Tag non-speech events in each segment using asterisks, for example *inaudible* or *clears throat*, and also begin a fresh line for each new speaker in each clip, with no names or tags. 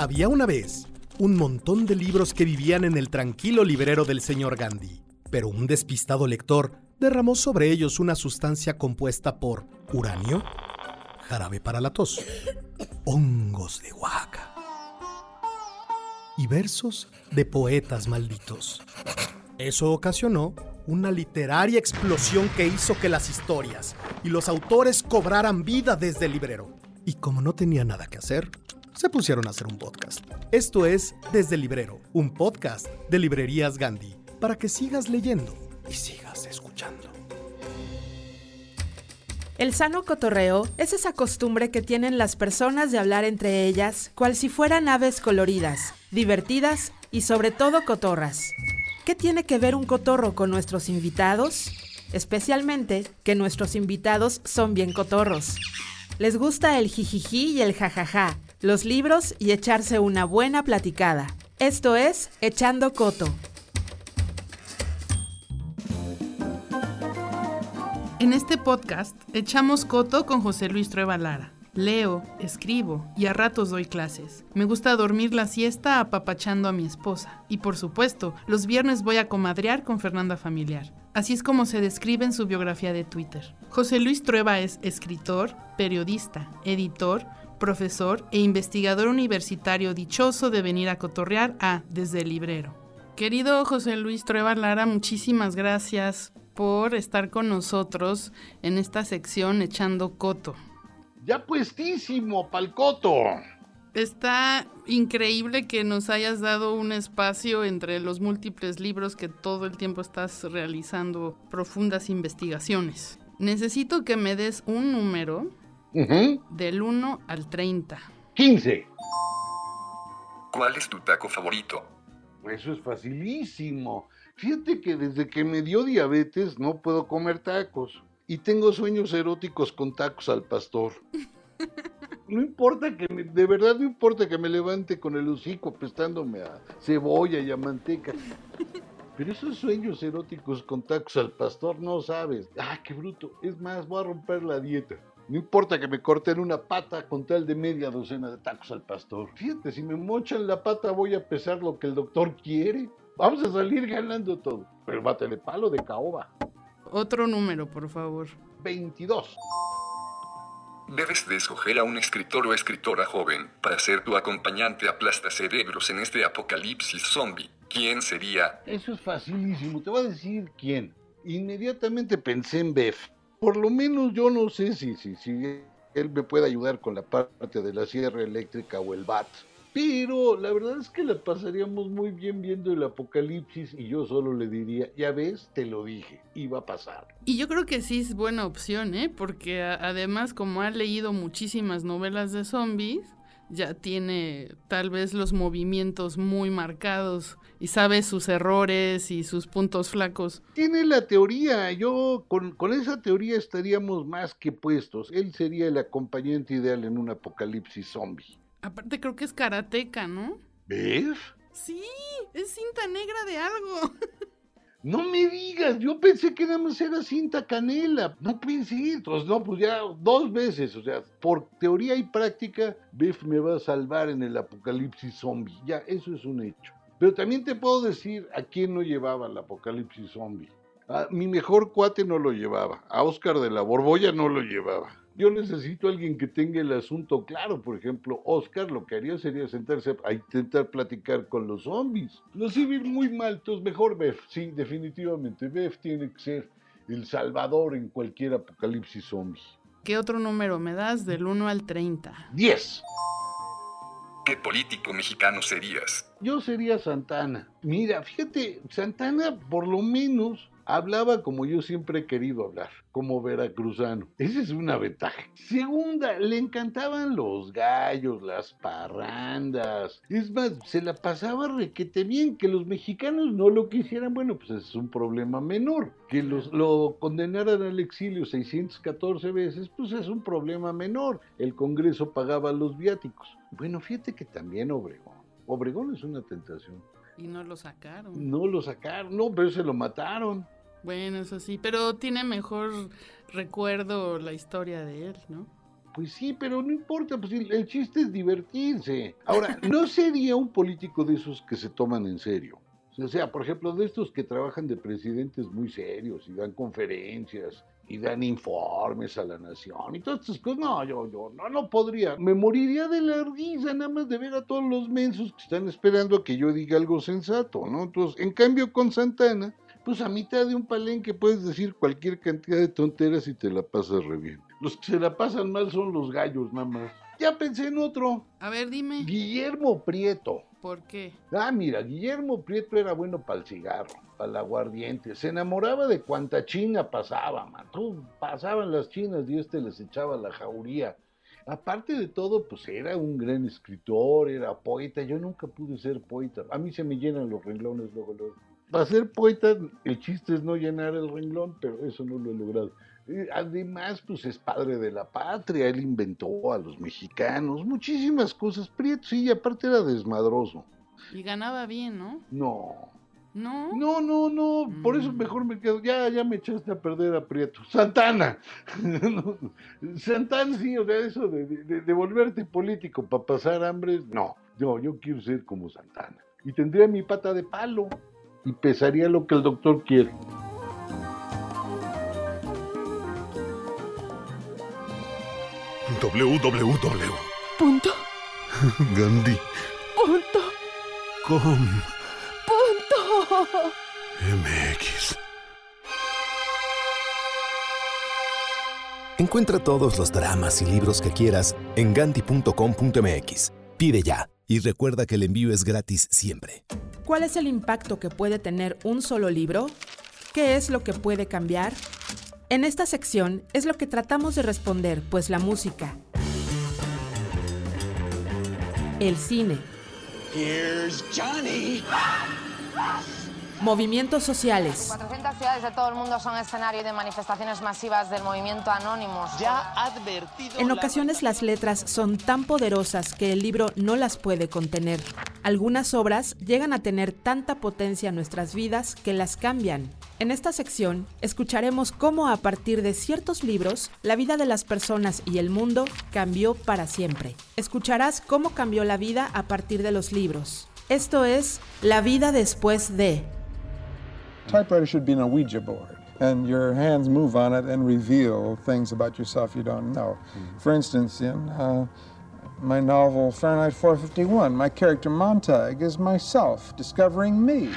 Había una vez un montón de libros que vivían en el tranquilo librero del señor Gandhi, pero un despistado lector derramó sobre ellos una sustancia compuesta por uranio, jarabe para la tos, hongos de Oaxaca y versos de poetas malditos. Eso ocasionó una literaria explosión que hizo que las historias y los autores cobraran vida desde el librero. Y como no tenía nada que hacer, se pusieron a hacer un podcast. Esto es Desde Librero, un podcast de Librerías Gandhi, para que sigas leyendo y sigas escuchando.
El sano cotorreo es esa costumbre que tienen las personas de hablar entre ellas, cual si fueran aves coloridas, divertidas y sobre todo cotorras. ¿Qué tiene que ver un cotorro con nuestros invitados? Especialmente que nuestros invitados son bien cotorros. Les gusta el jijiji y el jajaja, los libros y echarse una buena platicada. Esto es Echando Coto.
En este podcast echamos coto con José Luis Trueba Lara. Leo, escribo y a ratos doy clases. Me gusta dormir la siesta apapachando a mi esposa. Y por supuesto, los viernes voy a comadrear con Fernanda Familiar. Así es como se describe en su biografía de Twitter. José Luis Trueba es escritor, periodista, editor, profesor e investigador universitario dichoso de venir a cotorrear a Desde el Librero. Querido José Luis Trueba Lara, muchísimas gracias por estar con nosotros en esta sección Echando Coto.
Ya puestísimo, palcoto.
Está increíble que nos hayas dado un espacio entre los múltiples libros que todo el tiempo estás realizando profundas investigaciones. Necesito que me des un número del 1 al 30.
15.
¿Cuál es tu taco favorito?
Eso es facilísimo. Fíjate que desde que me dio diabetes no puedo comer tacos y tengo sueños eróticos con tacos al pastor. *laughs* No importa que me, de verdad no importa que me levante con el hocico prestándome a cebolla y a manteca. Pero esos sueños eróticos con tacos al pastor no sabes. ¡Ah, qué bruto! Es más, voy a romper la dieta. No importa que me corten una pata con tal de media docena de tacos al pastor. Fíjate, si me mochan la pata voy a pesar lo que el doctor quiere. Vamos a salir ganando todo. Pero bátele palo de caoba.
Otro número, por favor.
22.
Debes de escoger a un escritor o escritora joven para ser tu acompañante aplasta cerebros en este apocalipsis zombie. ¿Quién sería?
Eso es facilísimo. Te voy a decir quién. Inmediatamente pensé en Beth. Por lo menos yo no sé si, si, si él me puede ayudar con la parte de la sierra eléctrica o el BAT. Pero la verdad es que la pasaríamos muy bien viendo el apocalipsis y yo solo le diría, ya ves, te lo dije, iba a pasar.
Y yo creo que sí es buena opción, ¿eh? Porque además como ha leído muchísimas novelas de zombies, ya tiene tal vez los movimientos muy marcados y sabe sus errores y sus puntos flacos.
Tiene la teoría, yo con, con, esa teoría estaríamos más que puestos. Él sería el acompañante ideal en un apocalipsis zombie.
Aparte creo que es karateca, ¿no?
¿Ves?
Sí, es cinta negra de algo. *laughs*
No me digas, yo pensé que nada más era cinta canela. No pensé, entonces no, pues ya dos veces, o sea, por teoría y práctica, Biff me va a salvar en el apocalipsis zombie. Ya, eso es un hecho. Pero también te puedo decir a quién no llevaba el apocalipsis zombie. A mi mejor cuate no lo llevaba. A Oscar de la Borbolla no lo llevaba. Yo necesito a alguien que tenga el asunto claro. Por ejemplo, Oscar lo que haría sería sentarse a intentar platicar con los zombies. Los iba muy mal, entonces mejor Bef. Sí, definitivamente. Bef tiene que ser el salvador en cualquier apocalipsis zombie.
¿Qué otro número me das del 1 al 30?
10.
¿Qué político mexicano serías?
Yo sería Santana. Mira, fíjate, Santana por lo menos hablaba como yo siempre he querido hablar, como veracruzano. Esa es una ventaja. Segunda, le encantaban los gallos, las parrandas. Es más, se la pasaba requete bien. Que los mexicanos no lo quisieran, bueno, pues es un problema menor. Que los, lo condenaran al exilio 614 veces, pues es un problema menor. El Congreso pagaba los viáticos. Bueno, fíjate que también Obregón. Obregón es una tentación.
Y no lo sacaron.
No lo sacaron, no, pero se lo mataron.
Bueno, eso sí, pero tiene mejor recuerdo la historia de él, ¿no?
Pues sí, pero no importa, pues el, el chiste es divertirse. Ahora, *laughs* no sería un político de esos que se toman en serio. O sea, por ejemplo, de estos que trabajan de presidentes muy serios y dan conferencias y dan informes a la nación y todas estas cosas. No, yo, yo no, no podría. Me moriría de la risa nada más de ver a todos los mensos que están esperando a que yo diga algo sensato, ¿no? Entonces, en cambio con Santana, pues a mitad de un palenque puedes decir cualquier cantidad de tonteras y te la pasas re bien. Los que se la pasan mal son los gallos nada más. Ya pensé en otro.
A ver, dime.
Guillermo Prieto.
¿Por qué?
Ah, mira, Guillermo Prieto era bueno para el cigarro, para el aguardiente. Se enamoraba de cuanta china pasaba, man. Tú, pasaban las chinas y este les echaba la jauría. Aparte de todo, pues era un gran escritor, era poeta. Yo nunca pude ser poeta. A mí se me llenan los renglones luego, luego. Para ser poeta, el chiste es no llenar el renglón, pero eso no lo he logrado. Además, pues es padre de la patria, él inventó a los mexicanos, muchísimas cosas. Prieto, sí, y aparte era desmadroso.
Y ganaba bien, ¿no?
No,
¿No?
no, no, no, por eso
Mm.
mejor me quedo. Ya, ya me echaste a perder a Prieto. Santana. *laughs* No, Santana, sí, o sea, eso de, de- de volverte político para pasar hambre, no. Yo, yo quiero ser como Santana. Y tendría mi pata de palo y pesaría lo que el doctor quiere.
www.
Punto, *laughs*
Gandhi.
punto,
Com.
punto.
MX. Encuentra todos los dramas y libros que quieras en gandhi.com.mx. Pide ya y recuerda que el envío es gratis siempre.
¿Cuál es el impacto que puede tener un solo libro? ¿Qué es lo que puede cambiar? En esta sección es lo que tratamos de responder, pues la música, el cine,
Here's Johnny.
Movimientos sociales,
400 ciudades de todo el mundo son escenario de manifestaciones masivas del movimiento Anonymous.
Ya advertido.
En
la-
ocasiones las letras son tan poderosas que el libro no las puede contener. Algunas obras llegan a tener tanta potencia en nuestras vidas que las cambian. En esta sección escucharemos cómo a partir de ciertos libros la vida de las personas y el mundo cambió para siempre. Escucharás cómo cambió la vida a partir de los libros. Esto es La vida después de
Typewriter should be an Ouija board, and your hands move on it and reveal things about yourself you don't know. For instance, in uh, my novel Fahrenheit 451, my character Montag is myself discovering me.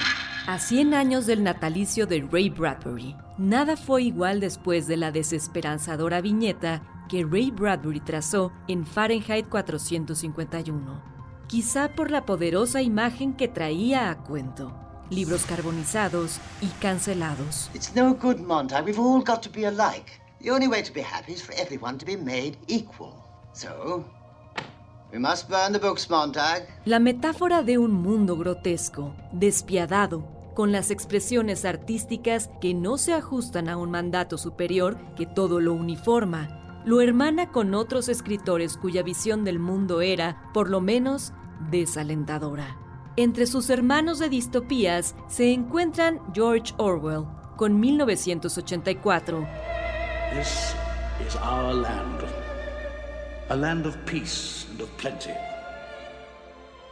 A 100 años del natalicio de Ray Bradbury, nada fue igual después de la desesperanzadora viñeta que Ray Bradbury trazó en Fahrenheit 451. Quizá por la poderosa imagen que traía a cuento. Libros carbonizados y cancelados.
It's no good, Montag. We've all got to be alike. The only way to be happy is for everyone to be made equal. So, we must burn the books, Montag.
La metáfora de un mundo grotesco, despiadado, con las expresiones artísticas que no se ajustan a un mandato superior que todo lo uniforma, lo hermana con otros escritores cuya visión del mundo era, por lo menos, desalentadora. Entre sus hermanos de distopías se encuentran George Orwell, con 1984,
This is our land. A land of peace and of plenty.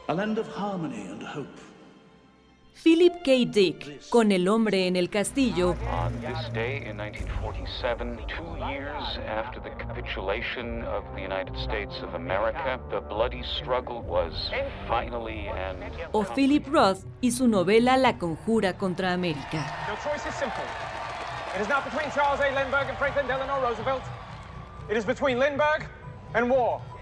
A land of harmony and hope.
Philip K. Dick, con El hombre en el castillo,
On this day in 1947, two years after the capitulation of the United States of America, the bloody struggle was finally and
o Philip Roth y su novela La conjura contra América.
Your choice is simple. It is not between Charles A. Lindbergh and Franklin Delano Roosevelt. It is between Lindbergh.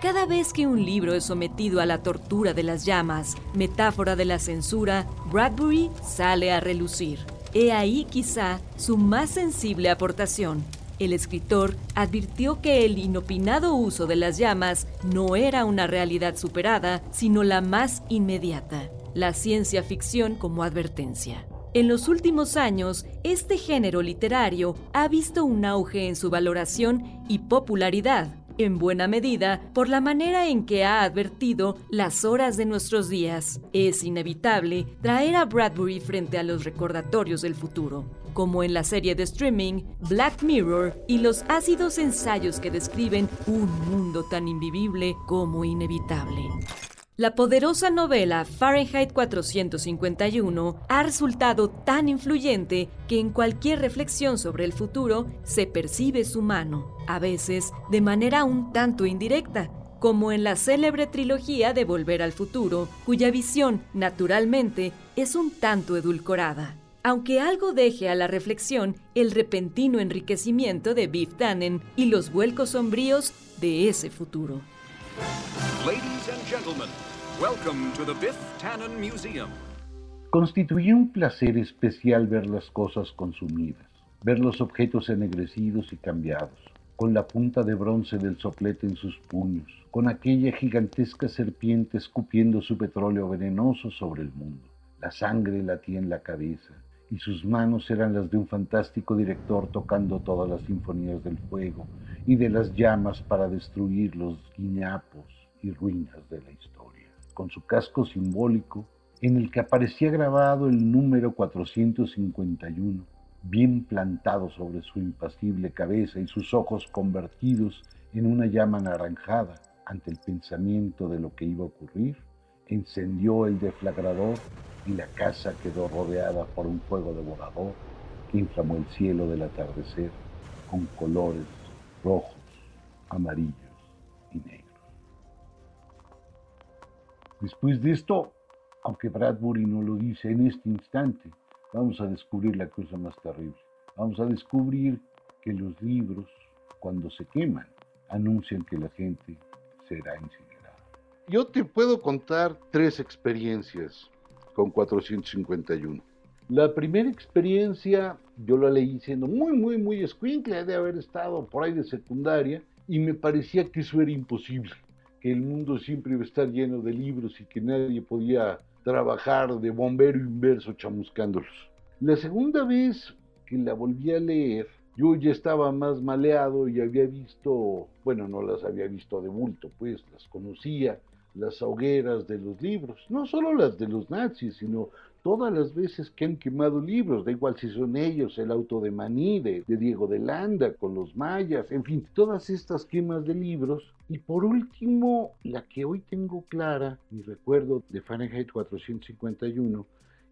Cada vez que un libro es sometido a la tortura de las llamas, metáfora de la censura, Bradbury sale a relucir. He ahí quizá su más sensible aportación. El escritor advirtió que el inopinado uso de las llamas no era una realidad superada, sino la más inmediata, la ciencia ficción como advertencia. En los últimos años, este género literario ha visto un auge en su valoración y popularidad. En buena medida por la manera en que ha advertido las horas de nuestros días. Es inevitable traer a Bradbury frente a los recordatorios del futuro, como en la serie de streaming Black Mirror y los ácidos ensayos que describen un mundo tan invivible como inevitable. La poderosa novela Fahrenheit 451 ha resultado tan influyente que en cualquier reflexión sobre el futuro se percibe su mano, a veces de manera un tanto indirecta, como en la célebre trilogía de Volver al Futuro, cuya visión, naturalmente, es un tanto edulcorada. Aunque algo deje a la reflexión el repentino enriquecimiento de Biff Tannen y los vuelcos sombríos de ese futuro.
Welcome to the Biff Tannen Museum.
Constituía un placer especial ver las cosas consumidas, ver los objetos ennegrecidos y cambiados, con la punta de bronce del soplete en sus puños, con aquella gigantesca serpiente escupiendo su petróleo venenoso sobre el mundo. La sangre latía en la cabeza, y sus manos eran las de un fantástico director tocando todas las sinfonías del fuego y de las llamas para destruir los guiñapos y ruinas de la historia. Con su casco simbólico, en el que aparecía grabado el número 451, bien plantado sobre su impasible cabeza y sus ojos convertidos en una llama anaranjada ante el pensamiento de lo que iba a ocurrir, encendió el deflagrador y la casa quedó rodeada por un fuego devorador que inflamó el cielo del atardecer con colores rojos, amarillos Después de esto, aunque Bradbury no lo dice en este instante, vamos a descubrir la cosa más terrible. Vamos a descubrir que los libros, cuando se queman, anuncian que la gente será incinerada. Yo te puedo contar tres experiencias con 451. La primera experiencia yo la leí siendo muy, muy, muy escuincle, de haber estado por ahí de secundaria, y me parecía que eso era imposible, que el mundo siempre iba a estar lleno de libros y que nadie podía trabajar de bombero inverso chamuscándolos. La segunda vez que la volví a leer, yo ya estaba más maleado y había visto, bueno, no las había visto de bulto, pues las conocía, las hogueras de los libros, no solo las de los nazis, sino todas las veces que han quemado libros, da igual si son ellos, el auto de Maní, de, Diego de Landa, con los mayas, en fin, todas estas quemas de libros. Y por último, la que hoy tengo clara, mi recuerdo de Fahrenheit 451,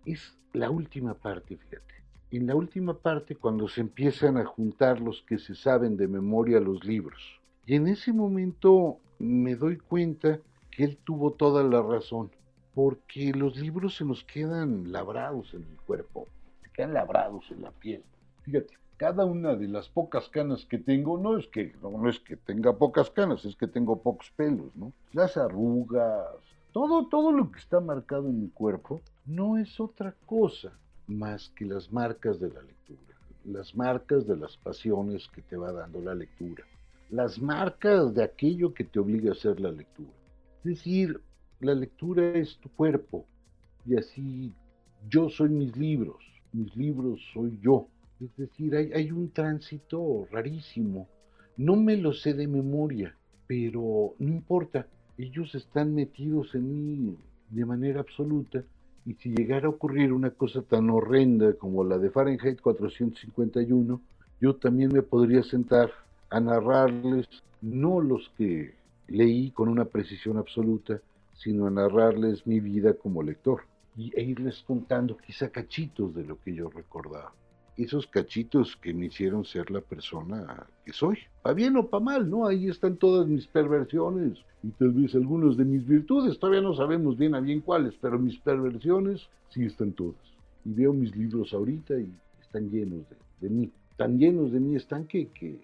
es la última parte, fíjate. En la última parte, cuando se empiezan a juntar los que se saben de memoria los libros. Y en ese momento me doy cuenta que él tuvo toda la razón, porque los libros se nos quedan labrados en el cuerpo, se quedan labrados en la piel. Fíjate, cada una de las pocas canas que tengo, no es que, no, es que tenga pocas canas, es que tengo pocos pelos, ¿no? Las arrugas, todo, todo lo que está marcado en mi cuerpo, no es otra cosa más que las marcas de la lectura, las marcas de las pasiones que te va dando la lectura, las marcas de aquello que te obliga a hacer la lectura. Es decir, la lectura es tu cuerpo y así yo soy mis libros, mis libros soy yo. Es decir, hay, un tránsito rarísimo. No me lo sé de memoria, pero no importa. Ellos están metidos en mí de manera absoluta y si llegara a ocurrir una cosa tan horrenda como la de Fahrenheit 451, yo también me podría sentar a narrarles no los que leí con una precisión absoluta, sino a narrarles mi vida como lector y, e irles contando quizá cachitos de lo que yo recordaba. Esos cachitos que me hicieron ser la persona que soy. Pa' bien o pa' mal, ¿no? Ahí están todas mis perversiones y tal vez algunas de mis virtudes. Todavía no sabemos bien a bien cuáles, pero mis perversiones sí están todas. Y veo mis libros ahorita y están llenos de, mí. Tan llenos de mí están que, que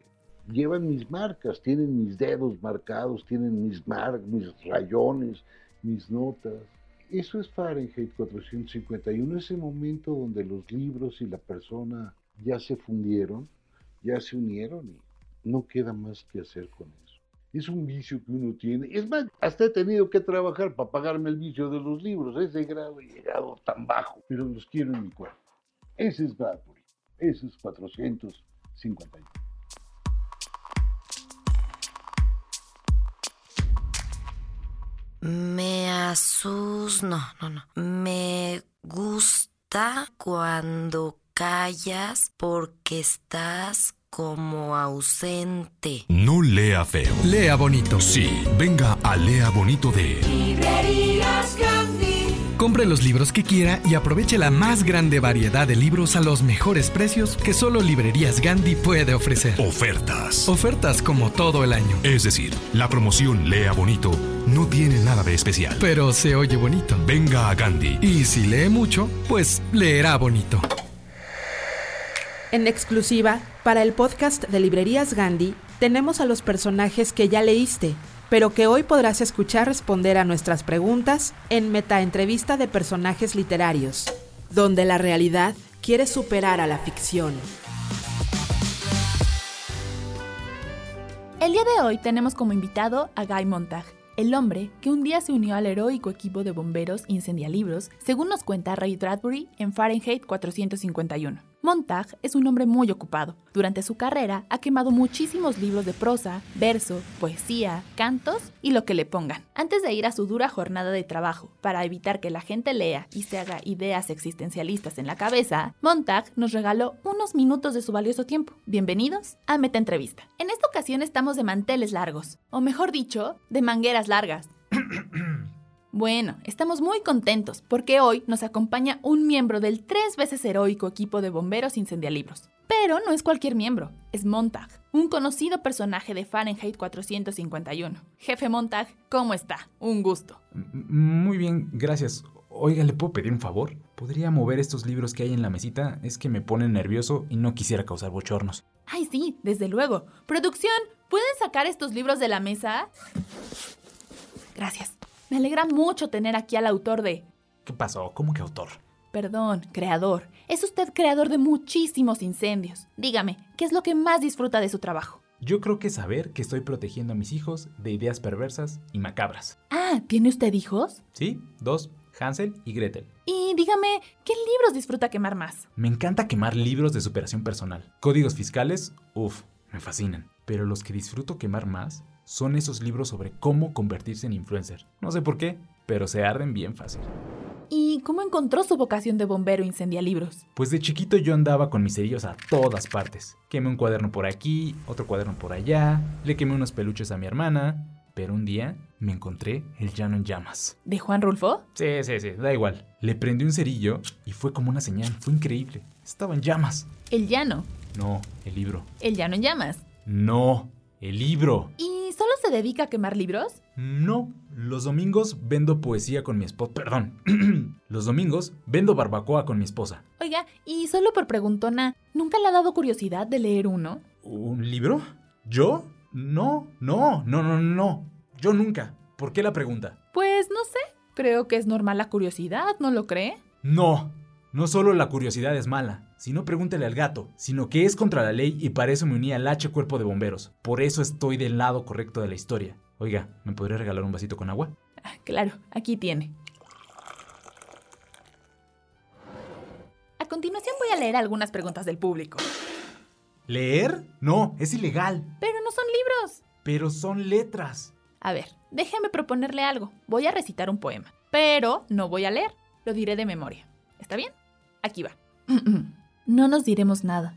llevan mis marcas, tienen mis dedos marcados, tienen mis, mar, mis rayones, mis notas. Eso es Fahrenheit 451, ese momento donde los libros y la persona ya se fundieron, ya se unieron y no queda más que hacer con eso. Es un vicio que uno tiene. Es más, hasta he tenido que trabajar para pagarme el vicio de los libros. Ese grado he llegado tan bajo, pero los quiero en mi cuerpo. Ese es Bradbury. Ese es 451.
Me asus... No, no, no. Me gusta cuando callas porque estás como ausente.
No lea feo.
Lea bonito.
Sí, venga a Lea Bonito de
Librerías.
Compre los libros que quiera y aproveche la más grande variedad de libros a los mejores precios que solo Librerías Gandhi puede ofrecer.
Ofertas.
Ofertas como todo el año.
Es decir, la promoción Lea Bonito no tiene nada de especial.
Pero se oye bonito.
Venga a Gandhi.
Y si lee mucho, pues leerá bonito.
En exclusiva, para el podcast de Librerías Gandhi, tenemos a los personajes que ya leíste, pero que hoy podrás escuchar responder a nuestras preguntas en Meta Entrevista de Personajes Literarios, donde la realidad quiere superar a la ficción.
El día de hoy tenemos como invitado a Guy Montag, el hombre que un día se unió al heroico equipo de bomberos incendialibros, según nos cuenta Ray Bradbury en Fahrenheit 451. Montag es un hombre muy ocupado. Durante su carrera ha quemado muchísimos libros de prosa, verso, poesía, cantos y lo que le pongan. Antes de ir a su dura jornada de trabajo, para evitar que la gente lea y se haga ideas existencialistas en la cabeza, Montag nos regaló unos minutos de su valioso tiempo. Bienvenidos a Meta Entrevista. En esta ocasión estamos de manteles largos, o mejor dicho, de mangueras largas. *coughs* Bueno, estamos muy contentos porque hoy nos acompaña un miembro del tres veces heroico equipo de bomberos incendialibros. Pero no es cualquier miembro, es Montag, un conocido personaje de Fahrenheit 451. Jefe Montag, ¿cómo está? Un gusto.
Muy bien, gracias. Oiga, ¿le puedo pedir un favor? ¿Podría mover estos libros que hay en la mesita? Es que me ponen nervioso y no quisiera causar bochornos.
Ay, sí, desde luego. Producción, ¿pueden sacar estos libros de la mesa? Gracias. Me alegra mucho tener aquí al autor de...
¿Qué pasó? ¿Cómo que autor?
Perdón, creador. Es usted creador de muchísimos incendios. Dígame, ¿qué es lo que más disfruta de su trabajo?
Yo creo que saber que estoy protegiendo a mis hijos de ideas perversas y macabras.
Ah, ¿tiene usted hijos?
Sí, dos, Hansel y Gretel.
Y dígame, ¿qué libros disfruta quemar más?
Me encanta quemar libros de superación personal. Códigos fiscales, uff, me fascinan. Pero los que disfruto quemar más son esos libros sobre cómo convertirse en influencer. No sé por qué, pero se arden bien fácil.
¿Y cómo encontró su vocación de bombero incendialibros?
Pues de chiquito yo andaba con mis cerillos a todas partes. Quemé un cuaderno por aquí, otro cuaderno por allá, le quemé unos peluches a mi hermana, pero un día me encontré el llano en llamas.
¿De Juan Rulfo?
Sí, sí, sí, da igual. Le prendí un cerillo y fue como una señal, fue increíble. Estaba en llamas.
¿El llano?
No, el libro.
¿El llano en llamas?
No, el libro.
¿Y se dedica a quemar libros?
No, los domingos vendo poesía con mi esposa. Perdón. *clears throat* los domingos vendo barbacoa con mi esposa.
Oiga, y solo por preguntona, ¿nunca le ha dado curiosidad de leer uno?
¿Un libro? ¿Yo? No, no, no, no, no. Yo nunca. ¿Por qué la pregunta?
Pues no sé. Creo que es normal la curiosidad, ¿no lo cree?
No. No solo la curiosidad es mala, sino pregúntele al gato, sino que es contra la ley y para eso me uní al H cuerpo de bomberos. Por eso estoy del lado correcto de la historia. Oiga, ¿me podría regalar un vasito con agua?
Ah, claro, aquí tiene. A continuación voy a leer algunas preguntas del público.
¿Leer? No, es ilegal.
Pero no son libros.
Pero son letras.
A ver, déjeme proponerle algo. Voy a recitar un poema. Pero no voy a leer. Lo diré de memoria. ¿Está bien? Aquí va. *clears throat* no nos diremos nada.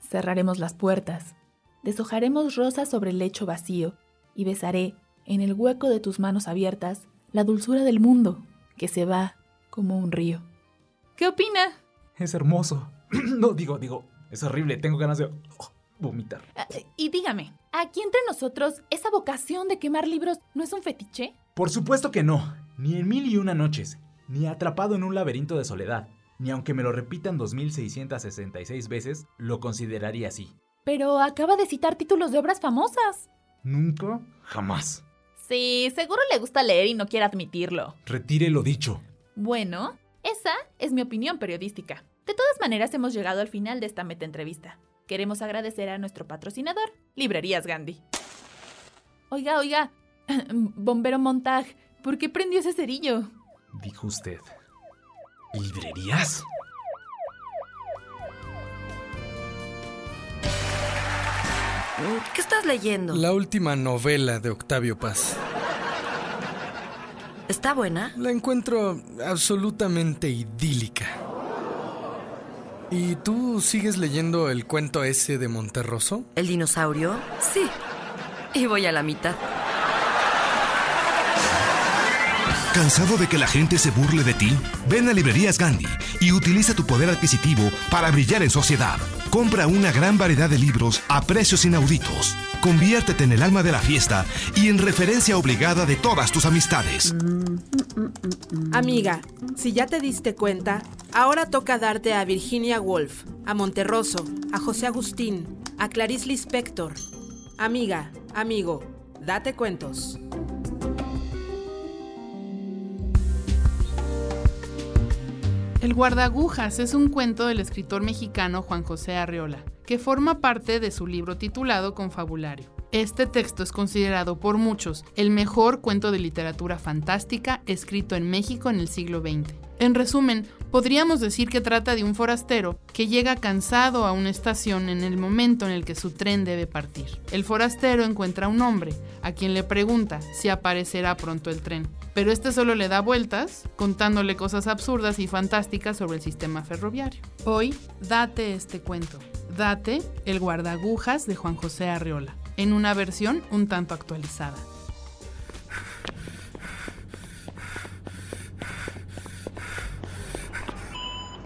Cerraremos las puertas. Deshojaremos rosas sobre el lecho vacío y besaré, en el hueco de tus manos abiertas, la dulzura del mundo que se va como un río. ¿Qué opina?
Es hermoso. *clears throat* no, digo, digo, es horrible. Tengo ganas de oh, vomitar.
Y dígame, ¿aquí entre nosotros esa vocación de quemar libros no es un fetiche?
Por supuesto que no. Ni en mil y una noches. Ni atrapado en un laberinto de soledad. Ni aunque me lo repitan 2666 veces, lo consideraría así.
Pero acaba de citar títulos de obras famosas.
Nunca, jamás.
Sí, seguro le gusta leer y no quiere admitirlo.
Retire lo dicho.
Bueno, esa es mi opinión periodística. De todas maneras, hemos llegado al final de esta meta entrevista. Queremos agradecer a nuestro patrocinador, Librerías Gandhi. Oiga, oiga, *clears throat* bombero Montag, ¿por qué prendió ese cerillo?
Dijo usted. ¿Librerías?
¿Qué estás leyendo?
La última novela de Octavio Paz.
¿Está buena?
La encuentro absolutamente idílica. ¿Y tú sigues leyendo el cuento ese de Monterroso?
¿El dinosaurio? Sí. Y voy a la mitad.
¿Cansado de que la gente se burle de ti? Ven a Librerías Gandhi y utiliza tu poder adquisitivo para brillar en sociedad. Compra una gran variedad de libros a precios inauditos. Conviértete en el alma de la fiesta y en referencia obligada de todas tus amistades.
Amiga, si ya te diste cuenta, ahora toca darte a Virginia Woolf, a Monterroso, a José Agustín, a Clarice Lispector. Amiga, amigo, date cuentos.
El guardagujas es un cuento del escritor mexicano Juan José Arreola, que forma parte de su libro titulado Confabulario. Este texto es considerado por muchos el mejor cuento de literatura fantástica escrito en México en el siglo XX. En resumen, podríamos decir que trata de un forastero que llega cansado a una estación en el momento en el que su tren debe partir. El forastero encuentra a un hombre, a quien le pregunta si aparecerá pronto el tren, pero este solo le da vueltas, contándole cosas absurdas y fantásticas sobre el sistema ferroviario. Hoy, date este cuento. Date el guardagujas de Juan José Arreola, en una versión un tanto actualizada.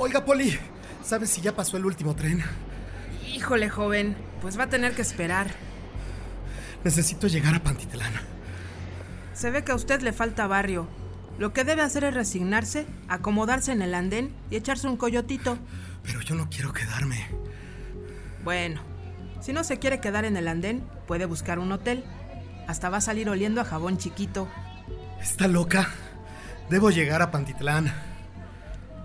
Oiga, Poli, ¿sabes si ya pasó el último tren?
Híjole, joven, pues va a tener que esperar.
Necesito llegar a Pantitlán.
Se ve que a usted le falta barrio. Lo que debe hacer es resignarse, acomodarse en el andén y echarse un coyotito.
Pero yo no quiero quedarme.
Bueno, si no se quiere quedar en el andén, puede buscar un hotel. Hasta va a salir oliendo a jabón chiquito.
¿Está loca? Debo llegar a Pantitlán.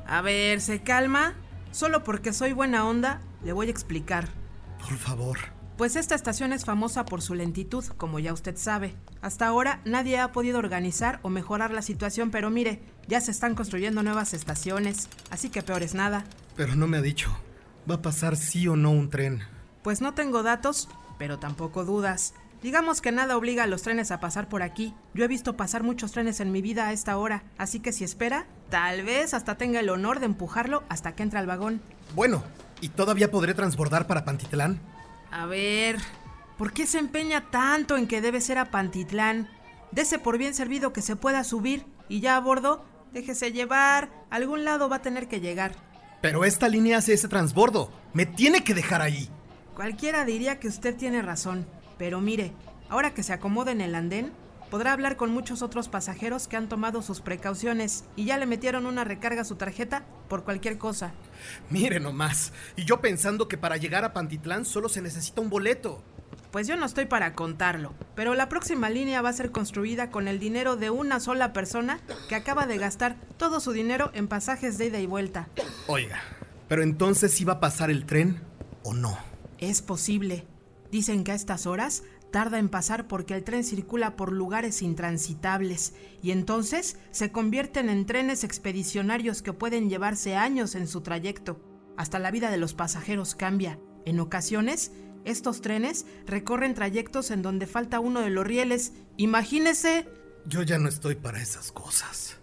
A ver, ¿se calma? Solo porque soy buena onda, le voy a explicar.
Por favor.
Pues esta estación es famosa por su lentitud, como ya usted sabe. Hasta ahora nadie ha podido organizar o mejorar la situación, pero mire, ya se están construyendo nuevas estaciones, así que peor es nada.
Pero no me ha dicho, ¿va a pasar sí o no un tren?
Pues no tengo datos, pero tampoco dudas. Digamos que nada obliga a los trenes a pasar por aquí. Yo he visto pasar muchos trenes en mi vida a esta hora, así que si espera, tal vez hasta tenga el honor de empujarlo hasta que entre al vagón.
Bueno, ¿y todavía podré transbordar para Pantitlán?
A ver, ¿por qué se empeña tanto en que debe ser a Pantitlán? Dese por bien servido que se pueda subir y ya a bordo, déjese llevar, a algún lado va a tener que llegar.
Pero esta línea hace ese transbordo, me tiene que dejar ahí.
Cualquiera diría que usted tiene razón, pero mire, ahora que se acomode en el andén, podrá hablar con muchos otros pasajeros que han tomado sus precauciones y ya le metieron una recarga a su tarjeta por cualquier cosa.
Mire nomás, y yo pensando que para llegar a Pantitlán solo se necesita un boleto.
Pues yo no estoy para contarlo, pero la próxima línea va a ser construida con el dinero de una sola persona que acaba de gastar todo su dinero en pasajes de ida y vuelta.
Oiga, pero entonces va a pasar el tren o no.
Es posible. Dicen que a estas horas tarda en pasar porque el tren circula por lugares intransitables y entonces se convierten en trenes expedicionarios que pueden llevarse años en su trayecto. Hasta la vida de los pasajeros cambia. En ocasiones, estos trenes recorren trayectos en donde falta uno de los rieles. Imagínese...
Yo ya no estoy para esas cosas.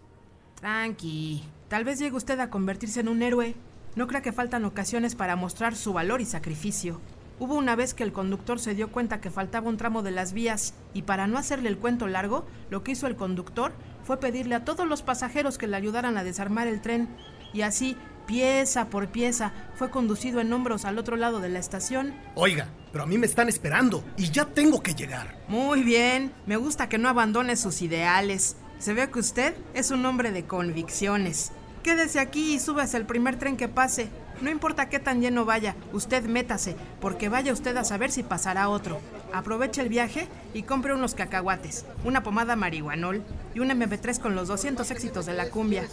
Tranqui. Tal vez llegue usted a convertirse en un héroe. No crea que faltan ocasiones para mostrar su valor y sacrificio. Hubo una vez que el conductor se dio cuenta que faltaba un tramo de las vías y para no hacerle el cuento largo, lo que hizo el conductor fue pedirle a todos los pasajeros que le ayudaran a desarmar el tren y así, pieza por pieza, fue conducido en hombros al otro lado de la estación.
Oiga, pero a mí me están esperando y ya tengo que llegar.
Muy bien, me gusta que no abandone sus ideales. Se ve que usted es un hombre de convicciones. Quédese aquí y súbase al primer tren que pase. No importa qué tan lleno vaya, usted métase, porque vaya usted a saber si pasará otro. Aproveche el viaje y compre unos cacahuates, una pomada marihuanol y un MP3 con los 200 éxitos de la cumbia.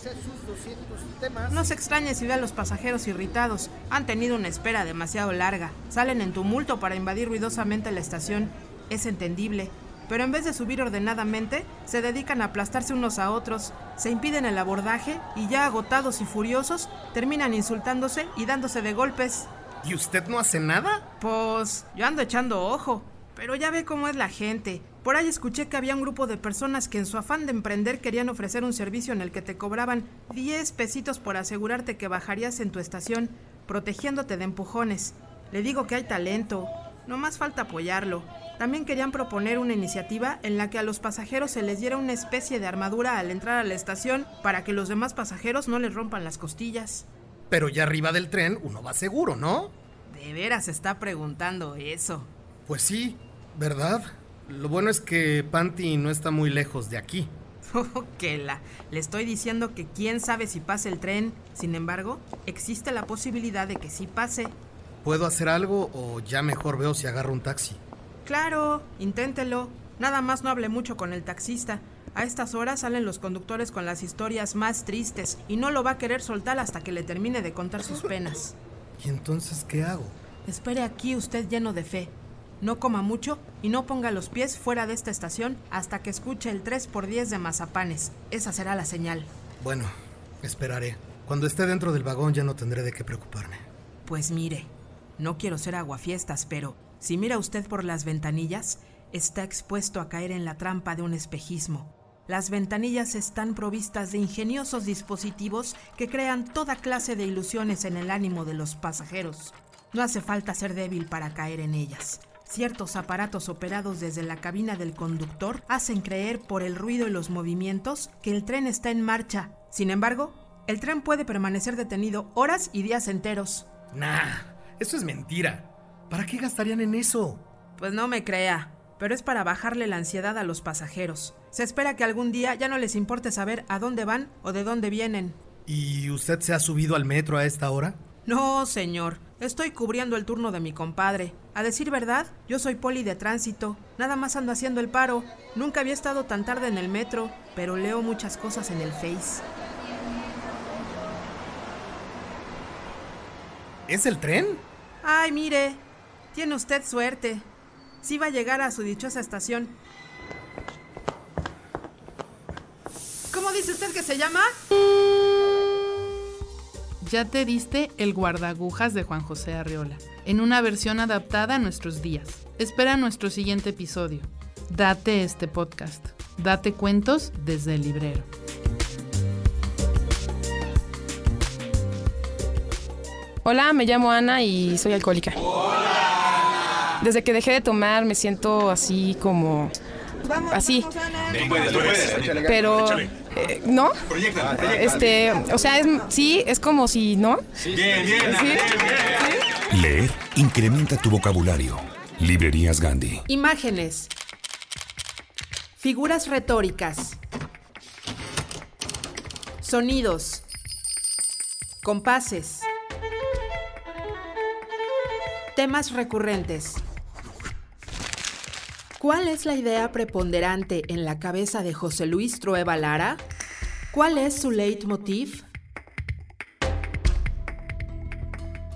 No se extrañe si ve a los pasajeros irritados. Han tenido una espera demasiado larga. Salen en tumulto para invadir ruidosamente la estación. Es entendible. Pero en vez de subir ordenadamente, se dedican a aplastarse unos a otros, se impiden el abordaje y ya agotados y furiosos, terminan insultándose y dándose de golpes.
¿Y usted no hace nada?
Pues yo ando echando ojo, pero ya ve cómo es la gente. Por ahí escuché que había un grupo de personas que en su afán de emprender querían ofrecer un servicio en el que te cobraban 10 pesitos por asegurarte que bajarías en tu estación, protegiéndote de empujones. Le digo que hay talento, no más falta apoyarlo. También querían proponer una iniciativa en la que a los pasajeros se les diera una especie de armadura al entrar a la estación para que los demás pasajeros no les rompan las costillas.
Pero ya arriba del tren uno va seguro, ¿no?
De veras está preguntando eso.
Pues sí, ¿verdad? Lo bueno es que Panty no está muy lejos de aquí. *laughs*
Oh, que la. Le estoy diciendo que quién sabe si pase el tren. Sin embargo, existe la posibilidad de que sí pase.
¿Puedo hacer algo o ya mejor veo si agarro un taxi?
Claro, inténtelo. Nada más no hable mucho con el taxista. A estas horas salen los conductores con las historias más tristes y no lo va a querer soltar hasta que le termine de contar sus penas. *laughs*
¿Y entonces qué hago?
Espere aquí usted lleno de fe. No coma mucho y no ponga los pies fuera de esta estación hasta que escuche el 3x10 de mazapanes. Esa será la señal.
Bueno, esperaré. Cuando esté dentro del vagón ya no tendré de qué preocuparme.
Pues mire, no quiero ser aguafiestas, pero si mira usted por las ventanillas, está expuesto a caer en la trampa de un espejismo. Las ventanillas están provistas de ingeniosos dispositivos que crean toda clase de ilusiones en el ánimo de los pasajeros. No hace falta ser débil para caer en ellas. Ciertos aparatos operados desde la cabina del conductor hacen creer por el ruido y los movimientos que el tren está en marcha. Sin embargo, el tren puede permanecer detenido horas y días enteros.
Nah, eso es mentira. ¿Para qué gastarían en eso?
Pues no me crea, pero es para bajarle la ansiedad a los pasajeros. Se espera que algún día ya no les importe saber a dónde van o de dónde vienen.
¿Y usted se ha subido al metro a esta hora?
No, señor. Estoy cubriendo el turno de mi compadre. A decir verdad, yo soy poli de tránsito. Nada más ando haciendo el paro. Nunca había estado tan tarde en el metro, pero leo muchas cosas en el Face.
¿Es el tren?
Ay, mire, tiene usted suerte. Sí va a llegar a su dichosa estación. ¿Cómo dice usted que se llama?
Ya te diste El guardagujas de Juan José Arriola, en una versión adaptada a nuestros días. Espera nuestro siguiente episodio. Date este podcast. Date cuentos desde el librero.
Hola, me llamo Ana y soy alcohólica. Desde que dejé de tomar me siento así como... Así. Pero... eh, ¿No? Este, o sea, es, sí, es como si, ¿no?
Bien, bien,
¿Sí?
Leer incrementa tu vocabulario. Librerías Gandhi.
Imágenes. Figuras retóricas. Sonidos. Compases. Temas recurrentes. ¿Cuál es la idea preponderante en la cabeza de José Luis Trueba Lara? ¿Cuál es su leitmotiv?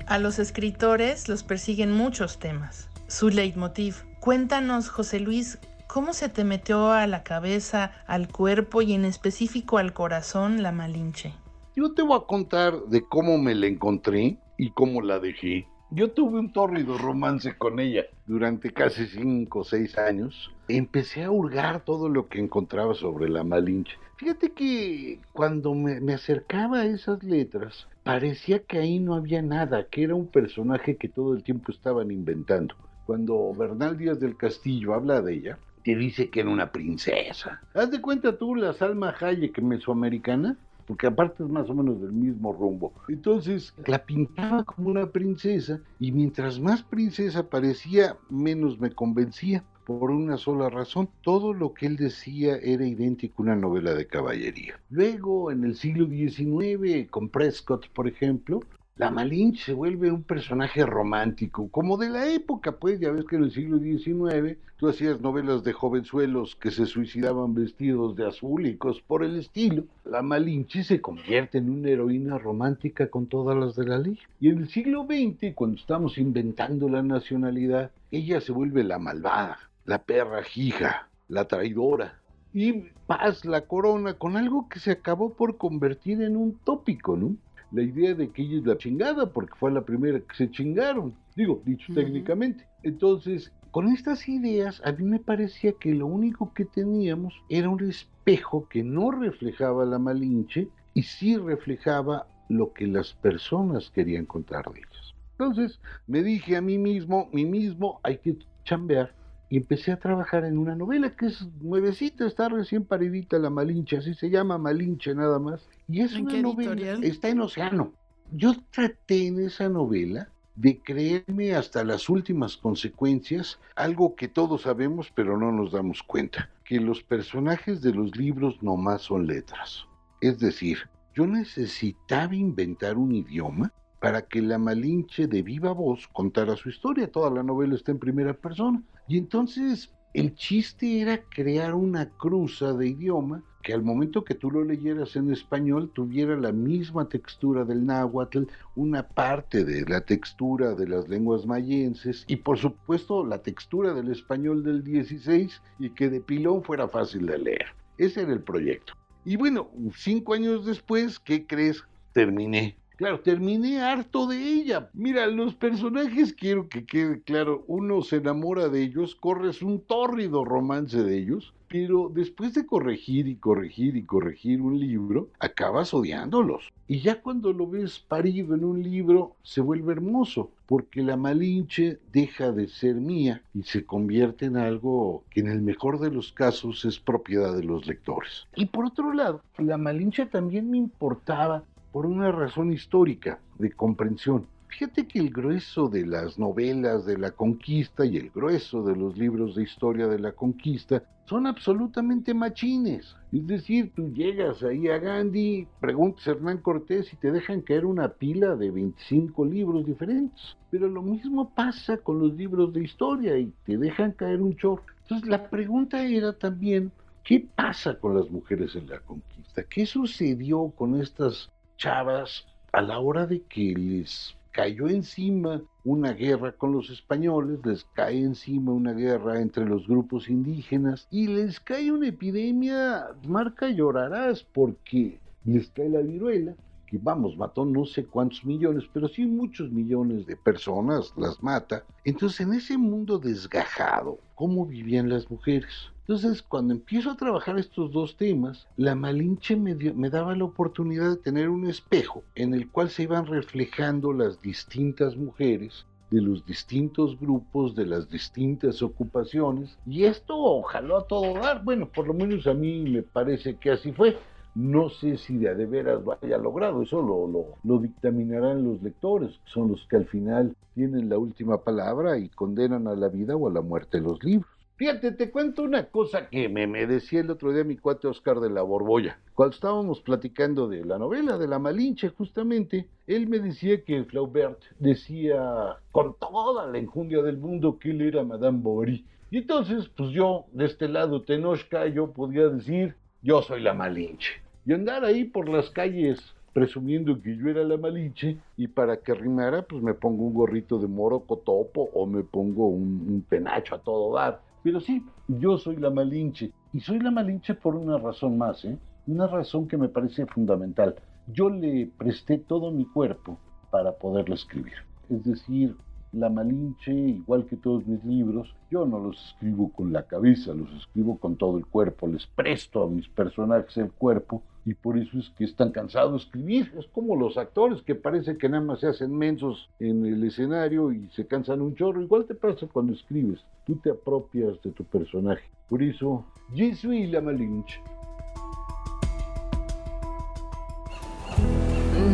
A los escritores los persiguen muchos temas. Su leitmotiv. Cuéntanos, José Luis, ¿cómo se te metió a la cabeza, al cuerpo y en específico al corazón la Malinche?
Yo te voy a contar de cómo me la encontré y cómo la dejé. Yo tuve un tórrido romance con ella durante casi cinco o seis años. Empecé a hurgar todo lo que encontraba sobre la Malinche. Fíjate que cuando me, me acercaba a esas letras, parecía que ahí no había nada, que era un personaje que todo el tiempo estaban inventando. Cuando Bernal Díaz del Castillo habla de ella, te dice que era una princesa. Haz de cuenta tú la Salma Hayek mesoamericana, porque aparte es más o menos del mismo rumbo. Entonces la pintaba como una princesa y mientras más princesa parecía, menos me convencía. Por una sola razón, todo lo que él decía era idéntico a una novela de caballería. Luego, en el siglo XIX, con Prescott, por ejemplo, la Malinche se vuelve un personaje romántico, como de la época, pues ya ves que en el siglo XIX tú hacías novelas de jovenzuelos que se suicidaban vestidos de azul y cosas por el estilo. La Malinche se convierte en una heroína romántica con todas las de la ley. Y en el siglo XX, cuando estamos inventando la nacionalidad, ella se vuelve la malvada, la perra jija, la traidora. Y paz la corona con algo que se acabó por convertir en un tópico, ¿no? La idea de que ella es la chingada porque fue la primera que se chingaron, digo, dicho técnicamente. Entonces, con estas ideas a mí me parecía que lo único que teníamos era un espejo que no reflejaba la Malinche y sí reflejaba lo que las personas querían contar de ellas. Entonces me dije a mí mismo, mí mismo, hay que chambear y empecé a trabajar en una novela que es nuevecita, está recién paridita la Malinche, así se llama Malinche nada más. Y es una novela, está en Océano. Yo traté en esa novela de creerme hasta las últimas consecuencias, algo que todos sabemos pero no nos damos cuenta, que los personajes de los libros no más son letras. Es decir, yo necesitaba inventar un idioma para que la Malinche de viva voz contara su historia. Toda la novela está en primera persona. Y entonces el chiste era crear una cruza de idioma que al momento que tú lo leyeras en español tuviera la misma textura del náhuatl, una parte de la textura de las lenguas mayenses y por supuesto la textura del español del 16 y que de pilón fuera fácil de leer. Ese era el proyecto. Y bueno, cinco años después, ¿qué crees? Terminé. Claro, terminé harto de ella. Mira, los personajes quiero que quede claro, uno se enamora de ellos, corres un tórrido romance de ellos, pero después de corregir y corregir y corregir un libro, acabas odiándolos. Y ya cuando lo ves parido en un libro, se vuelve hermoso, porque la Malinche deja de ser mía y se convierte en algo que en el mejor de los casos es propiedad de los lectores. Y por otro lado, la Malinche también me importaba por una razón histórica de comprensión. Fíjate que el grueso de las novelas de la conquista y el grueso de los libros de historia de la conquista son absolutamente machines. Es decir, tú llegas ahí a Gandhi, preguntas a Hernán Cortés y te dejan caer una pila de 25 libros diferentes. Pero lo mismo pasa con los libros de historia y te dejan caer un chorro. Entonces la pregunta era también, ¿qué pasa con las mujeres en la conquista? ¿Qué sucedió con estas chavas a la hora de que les cayó encima una guerra con los españoles, les cae encima una guerra entre los grupos indígenas y les cae una epidemia, marca llorarás, porque les cae la viruela, que vamos, mató no sé cuántos millones, pero sí muchos millones de personas, las mata. Entonces, en ese mundo desgajado, ¿cómo vivían las mujeres? Entonces, cuando empiezo a trabajar estos dos temas, la Malinche me, me, daba la oportunidad de tener un espejo en el cual se iban reflejando las distintas mujeres de los distintos grupos, de las distintas ocupaciones. Y esto ojalá a todo dar. Bueno, por lo menos a mí me parece que así fue. No sé si de, veras lo haya logrado, eso lo, lo, lo, dictaminarán los lectores, que son los que al final tienen la última palabra y condenan a la vida o a la muerte los libros. Fíjate, te cuento una cosa que me, me, decía el otro día mi cuate Oscar de la Borbolla. Cuando estábamos platicando de la novela de la Malinche, justamente, él me decía que Flaubert decía con toda la enjundia del mundo que él era Madame Bovary. Y entonces, pues yo, de este lado Tenochca, yo podía decir, yo soy la Malinche. Y andar ahí por las calles presumiendo que yo era la Malinche y para que rimara, pues me pongo un gorrito de moro cotopo o me pongo un, un penacho a todo dar. Pero sí, yo soy la Malinche. Y soy la Malinche por una razón más, ¿eh? Una razón que me parece fundamental. Yo le presté todo mi cuerpo para poderlo escribir. Es decir, la Malinche, igual que todos mis libros, yo no los escribo con la cabeza, los escribo con todo el cuerpo, les presto a mis personajes el cuerpo y por eso es que están cansados de escribir. Es como los actores que parece que nada más se hacen mensos en el escenario y se cansan un chorro. Igual te pasa cuando escribes, tú te apropias de tu personaje. Por eso, je suis la Malinche.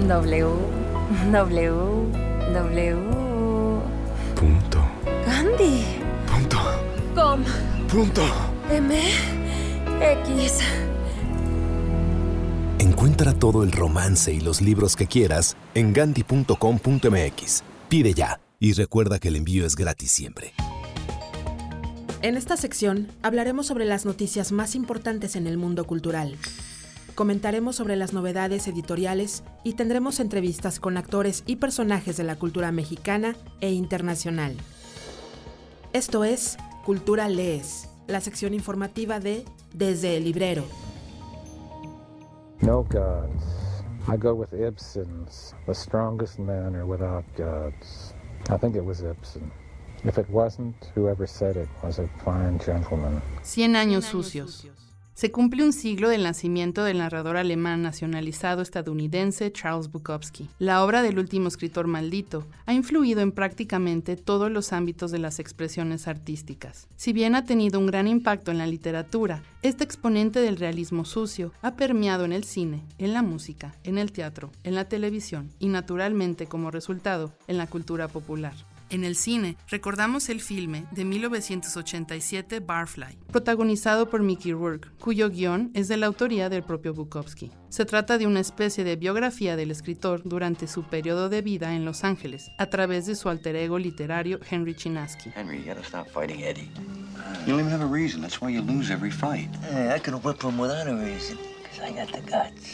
W, W, W.
Punto.
Gandhi.
Punto.
Com.
Punto.
M. X.
Encuentra todo el romance y los libros que quieras en gandhi.com.mx. Pide ya y recuerda que el envío es gratis siempre.
En esta sección hablaremos sobre las noticias más importantes en el mundo cultural. Comentaremos sobre las novedades editoriales y tendremos entrevistas con actores y personajes de la cultura mexicana e internacional. Esto es Cultura Lees, la sección informativa de Desde el Librero.
No gods. I go with Ibsen's The Strongest Men Are Without Gods. I think it was Ibsen. If it wasn't, whoever said it was a fine gentleman.
Cien años sucios. Se cumple un siglo del nacimiento del narrador alemán nacionalizado estadounidense Charles Bukowski. La obra del último escritor maldito ha influido en prácticamente todos los ámbitos de las expresiones artísticas. Si bien ha tenido un gran impacto en la literatura, este exponente del realismo sucio ha permeado en el cine, en la música, en el teatro, en la televisión y naturalmente como resultado en la cultura popular. En el cine, recordamos el filme de 1987 Barfly, protagonizado por Mickey Rourke, cuyo guion es de la autoría del propio Bukowski. Se trata de una especie de biografía del escritor durante su periodo de vida en Los Ángeles, a través de su alter ego literario Henry Chinaski.
Henry, you gotta stop fighting Eddie. You don't even have a reason. That's why you lose every fight.
Hey, I could whip him without a reason.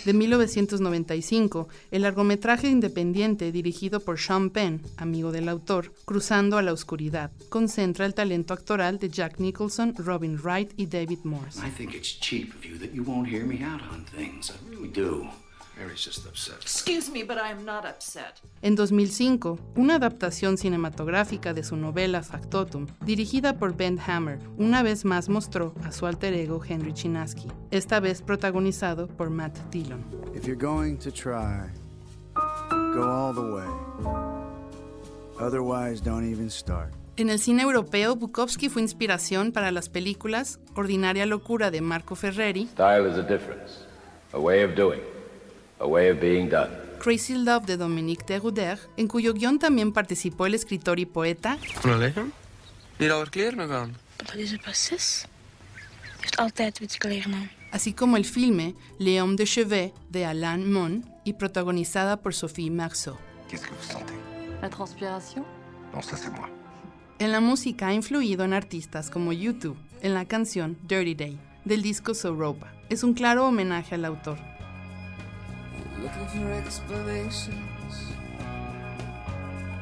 De 1995, el largometraje independiente dirigido por Sean Penn, amigo del autor, Cruzando a la Oscuridad, concentra el talento actoral de Jack Nicholson, Robin Wright y David Morse.
I think it's cheap of you that you won't hear me out on things. I really do. Mary's just upset.
Excuse me, but I am not upset.
En 2005, una adaptación cinematográfica de su novela Factotum, dirigida por Ben Hammer, una vez más mostró a su alter ego Henry Chinaski, esta vez protagonizado por Matt Dillon.
If you're going to try, go all the way. Otherwise, don't even start.
En el cine europeo, Bukowski fue inspiración para las películas Ordinaria Locura de Marco Ferreri,
Style is a difference, a way of doing, a way of being done.
Crazy Love de Dominique de Rouder, en cuyo guion también participó el escritor y poeta así como el filme Léon de Chevet de Alain Mon y protagonizada por Sophie Marceau.
Qu'est-ce que vous
La
c'est moi.
En la música ha influido en artistas como YouTube, en la canción Dirty Day, del disco Soropa. Es un claro homenaje al autor.
Looking for explanations.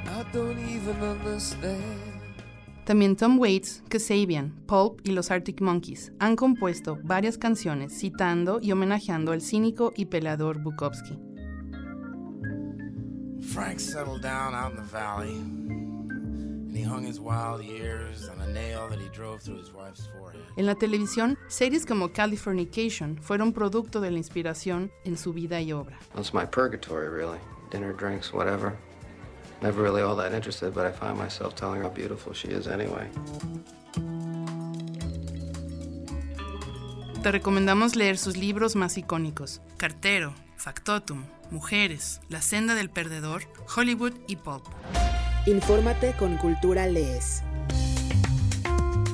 I don't even understand.
También Tom Waits, Kasabian, Pulp y los Arctic Monkeys han compuesto varias canciones citando y homenajeando al cínico y peleador Bukowski.
Frank settled down out in the valley.
En la televisión, series como Californication fueron producto de la inspiración en su vida y obra.
That's my purgatory, really. Dinner, drinks, whatever. Never really all that interested, but I find myself telling her how beautiful she is anyway.
Te recomendamos leer sus libros más icónicos: Cartero, Factotum, Mujeres, La senda del perdedor, Hollywood y Pulp.
Infórmate con Cultura Lees.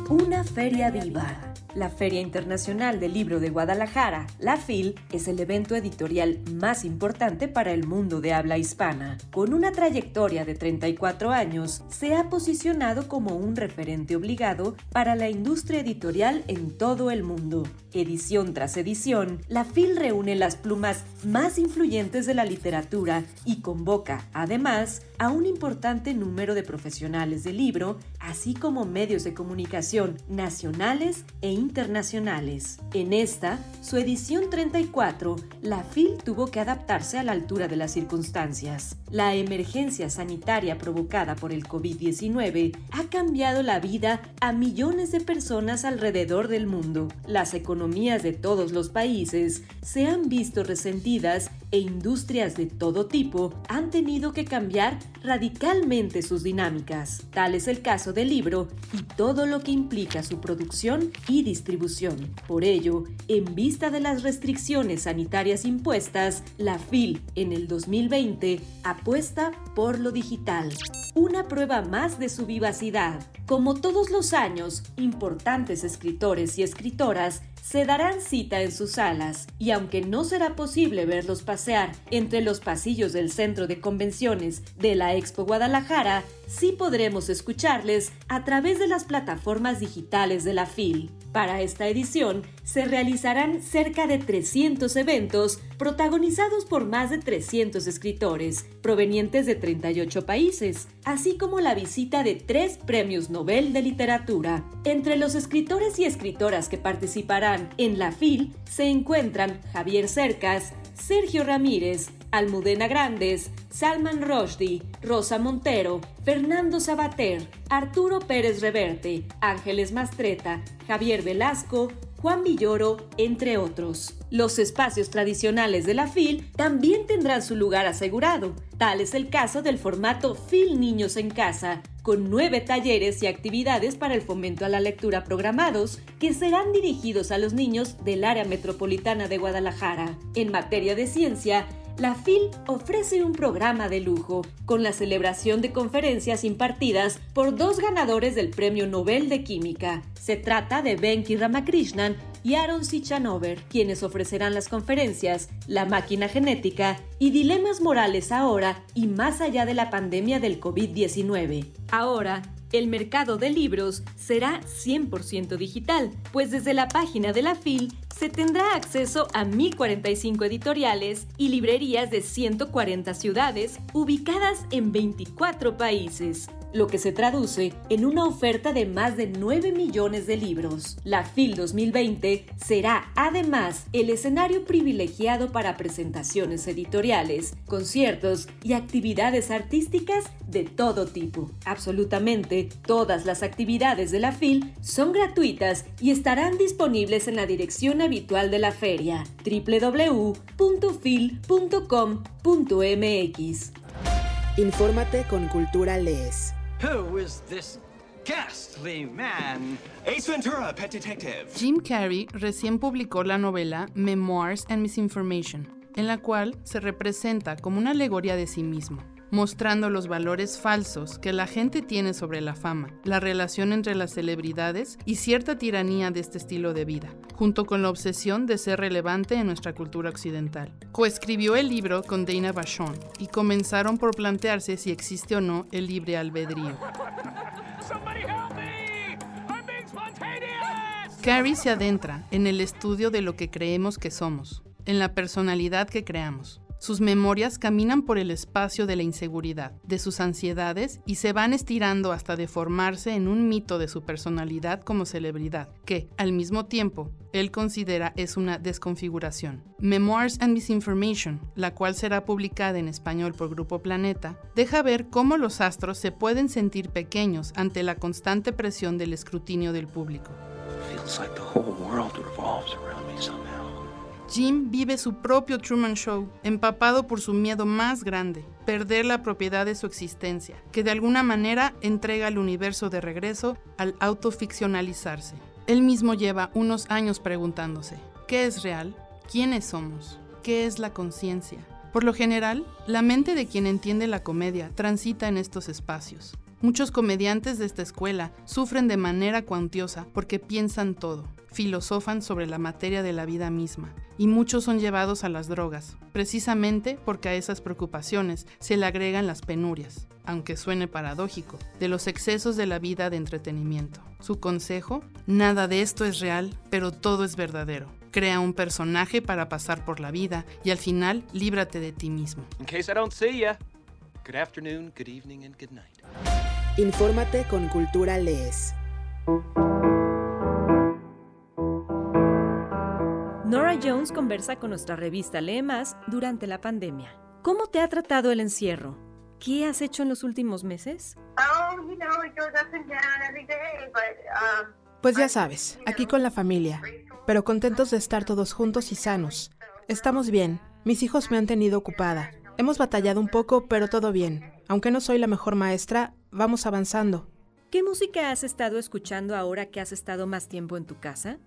Una feria viva. La Feria Internacional del Libro de Guadalajara, la FIL, es el evento editorial más importante para el mundo de habla hispana. Con una trayectoria de 34 años, se ha posicionado como un referente obligado para la industria editorial en todo el mundo. Edición tras edición, la FIL reúne las plumas más influyentes de la literatura y convoca, además, a un importante número de profesionales del libro, así como medios de comunicación nacionales e internacionales. En esta, su edición 34, la FIL tuvo que adaptarse a la altura de las circunstancias. La emergencia sanitaria provocada por el COVID-19 ha cambiado la vida a millones de personas alrededor del mundo. Las economías de todos los países se han visto resentidas e industrias de todo tipo han tenido que cambiar radicalmente sus dinámicas. Tal es el caso del libro y todo lo que implica su producción y distribución. Por ello, en vista de las restricciones sanitarias impuestas, la FIL en el 2020 apuesta por lo digital. Una prueba más de su vivacidad. Como todos los años, importantes escritores y escritoras se darán cita en sus salas y aunque no será posible verlos pasear entre los pasillos del centro de convenciones de la Expo Guadalajara, sí podremos escucharles a través de las plataformas digitales de la FIL. Para esta edición se realizarán cerca de 300 eventos protagonizados por más de 300 escritores provenientes de 38 países, así como la visita de tres premios Nobel de literatura. Entre los escritores y escritoras que participarán en la FIL se encuentran Javier Cercas, Sergio Ramírez, Almudena Grandes, Salman Rushdie, Rosa Montero, Fernando Sabater, Arturo Pérez Reverte, Ángeles Mastreta, Javier Velasco, Juan Villoro, entre otros. Los espacios tradicionales de la FIL también tendrán su lugar asegurado. Tal es el caso del formato FIL Niños en Casa, con nueve talleres y actividades para el fomento a la lectura programados que serán dirigidos a los niños del área metropolitana de Guadalajara. En materia de ciencia, la FIL ofrece un programa de lujo, con la celebración de conferencias impartidas por dos ganadores del Premio Nobel de Química. Se trata de Venki Ramakrishnan y Aaron Sichanover, quienes ofrecerán las conferencias La máquina genética y Dilemas morales ahora y más allá de la pandemia del COVID-19. Ahora, el mercado de libros será 100% digital, pues desde la página de la FIL se tendrá acceso a 1.045 editoriales y librerías de 140 ciudades ubicadas en 24 países lo que se traduce en una oferta de más de 9 millones de libros. La FIL 2020 será además el escenario privilegiado para presentaciones editoriales, conciertos y actividades artísticas de todo tipo. Absolutamente todas las actividades de la FIL son gratuitas y estarán disponibles en la dirección habitual de la feria www.fil.com.mx.
Infórmate con Cultura Lees.
Who is this ghastly man? Ace Ventura, Pet Detective.
Jim Carrey recién publicó la novela Memoirs and Misinformation, en la cual se representa como una alegoría de sí mismo mostrando los valores falsos que la gente tiene sobre la fama, la relación entre las celebridades y cierta tiranía de este estilo de vida, junto con la obsesión de ser relevante en nuestra cultura occidental. Coescribió el libro con Dana Vachon y comenzaron por plantearse si existe o no el libre albedrío. Carrie se adentra en el estudio de lo que creemos que somos, en la personalidad que creamos. Sus memorias caminan por el espacio de la inseguridad, de sus ansiedades y se van estirando hasta deformarse en un mito de su personalidad como celebridad, que, al mismo tiempo, él considera es una desconfiguración. Memoirs and Misinformation, la cual será publicada en español por Grupo Planeta, deja ver cómo los astros se pueden sentir pequeños ante la constante presión del escrutinio del público. Jim vive su propio Truman Show, empapado por su miedo más grande, perder la propiedad de su existencia, que de alguna manera entrega al universo de regreso al autoficcionalizarse. Él mismo lleva unos años preguntándose, ¿qué es real? ¿Quiénes somos? ¿Qué es la conciencia? Por lo general, la mente de quien entiende la comedia transita en estos espacios. Muchos comediantes de esta escuela sufren de manera cuantiosa porque piensan todo, filosofan sobre la materia de la vida misma, y muchos son llevados a las drogas, precisamente porque a esas preocupaciones se le agregan las penurias, aunque suene paradójico, de los excesos de la vida de entretenimiento. Su consejo, nada de esto es real, pero todo es verdadero. Crea un personaje para pasar por la vida y al final líbrate de ti mismo.
Infórmate con Cultura Lees.
Nora Jones conversa con nuestra revista Lee Más durante la pandemia. ¿Cómo te ha tratado el encierro? ¿Qué has hecho en los últimos meses?
Pues ya sabes, aquí con la familia, pero contentos de estar todos juntos y sanos. Estamos bien, mis hijos me han tenido ocupada. Hemos batallado un poco, pero todo bien. Aunque no soy la mejor maestra, vamos avanzando.
¿Qué música has estado escuchando ahora que has estado más tiempo en tu casa?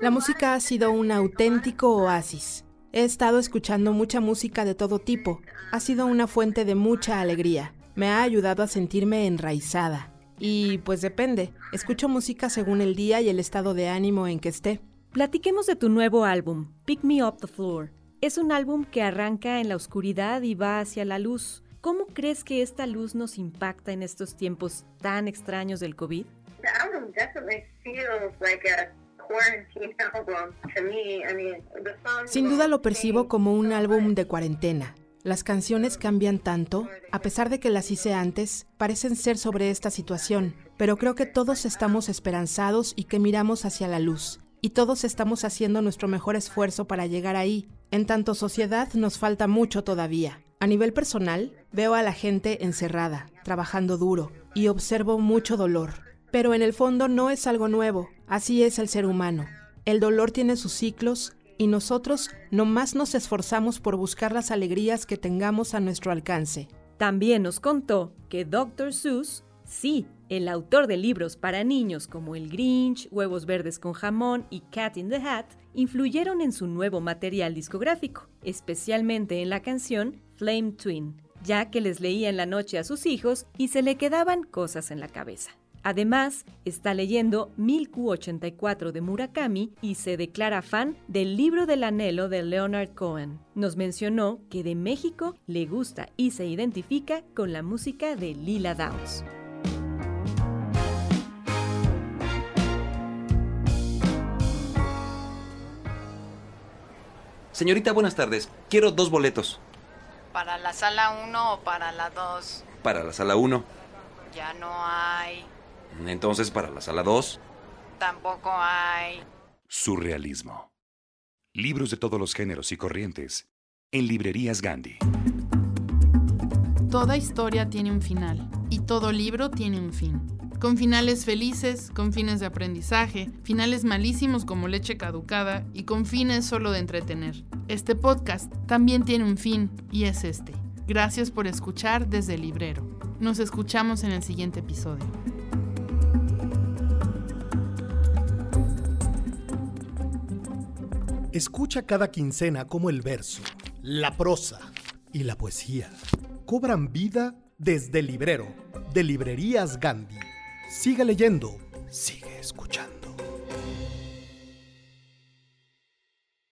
La música ha sido un auténtico oasis. He estado escuchando mucha música de todo tipo. Ha sido una fuente de mucha alegría. Me ha ayudado a sentirme enraizada. Y pues depende, escucho música según el día y el estado de ánimo en que esté.
Platiquemos de tu nuevo álbum, Pick Me Up the Floor. Es un álbum que arranca en la oscuridad y va hacia la luz. ¿Cómo crees que esta luz nos impacta en estos tiempos tan extraños del COVID?
Sin duda lo percibo como un álbum de cuarentena. Las canciones cambian tanto, a pesar de que las hice antes, parecen ser sobre esta situación, pero creo que todos estamos esperanzados y que miramos hacia la luz, y todos estamos haciendo nuestro mejor esfuerzo para llegar ahí. En tanto sociedad nos falta mucho todavía. A nivel personal, veo a la gente encerrada, trabajando duro, y observo mucho dolor. Pero en el fondo no es algo nuevo, así es el ser humano. El dolor tiene sus ciclos y nosotros nomás nos esforzamos por buscar las alegrías que tengamos a nuestro alcance.
También nos contó que Dr. Seuss, sí, el autor de libros para niños como El Grinch, Huevos Verdes con Jamón y Cat in the Hat, influyeron en su nuevo material discográfico, especialmente en la canción Flame Twin, ya que les leía en la noche a sus hijos y se le quedaban cosas en la cabeza. Además, está leyendo 1084 de Murakami y se declara fan del libro del anhelo de Leonard Cohen. Nos mencionó que de México le gusta y se identifica con la música de Lila Downs.
Señorita, buenas tardes. Quiero dos boletos.
¿Para la sala 1 o para la 2?
Para la sala 1.
Ya no hay.
Entonces, para la sala 2.
Tampoco hay.
Surrealismo. Libros de todos los géneros y corrientes. En librerías Gandhi.
Toda historia tiene un final y todo libro tiene un fin. Con finales felices, con fines de aprendizaje, finales malísimos como leche caducada y con fines solo de entretener. Este podcast también tiene un fin y es este. Gracias por escuchar desde el librero. Nos escuchamos en el siguiente episodio.
Escucha cada quincena cómo el verso, la prosa y la poesía cobran vida desde el librero de Librerías Gandhi. Sigue leyendo, sigue escuchando.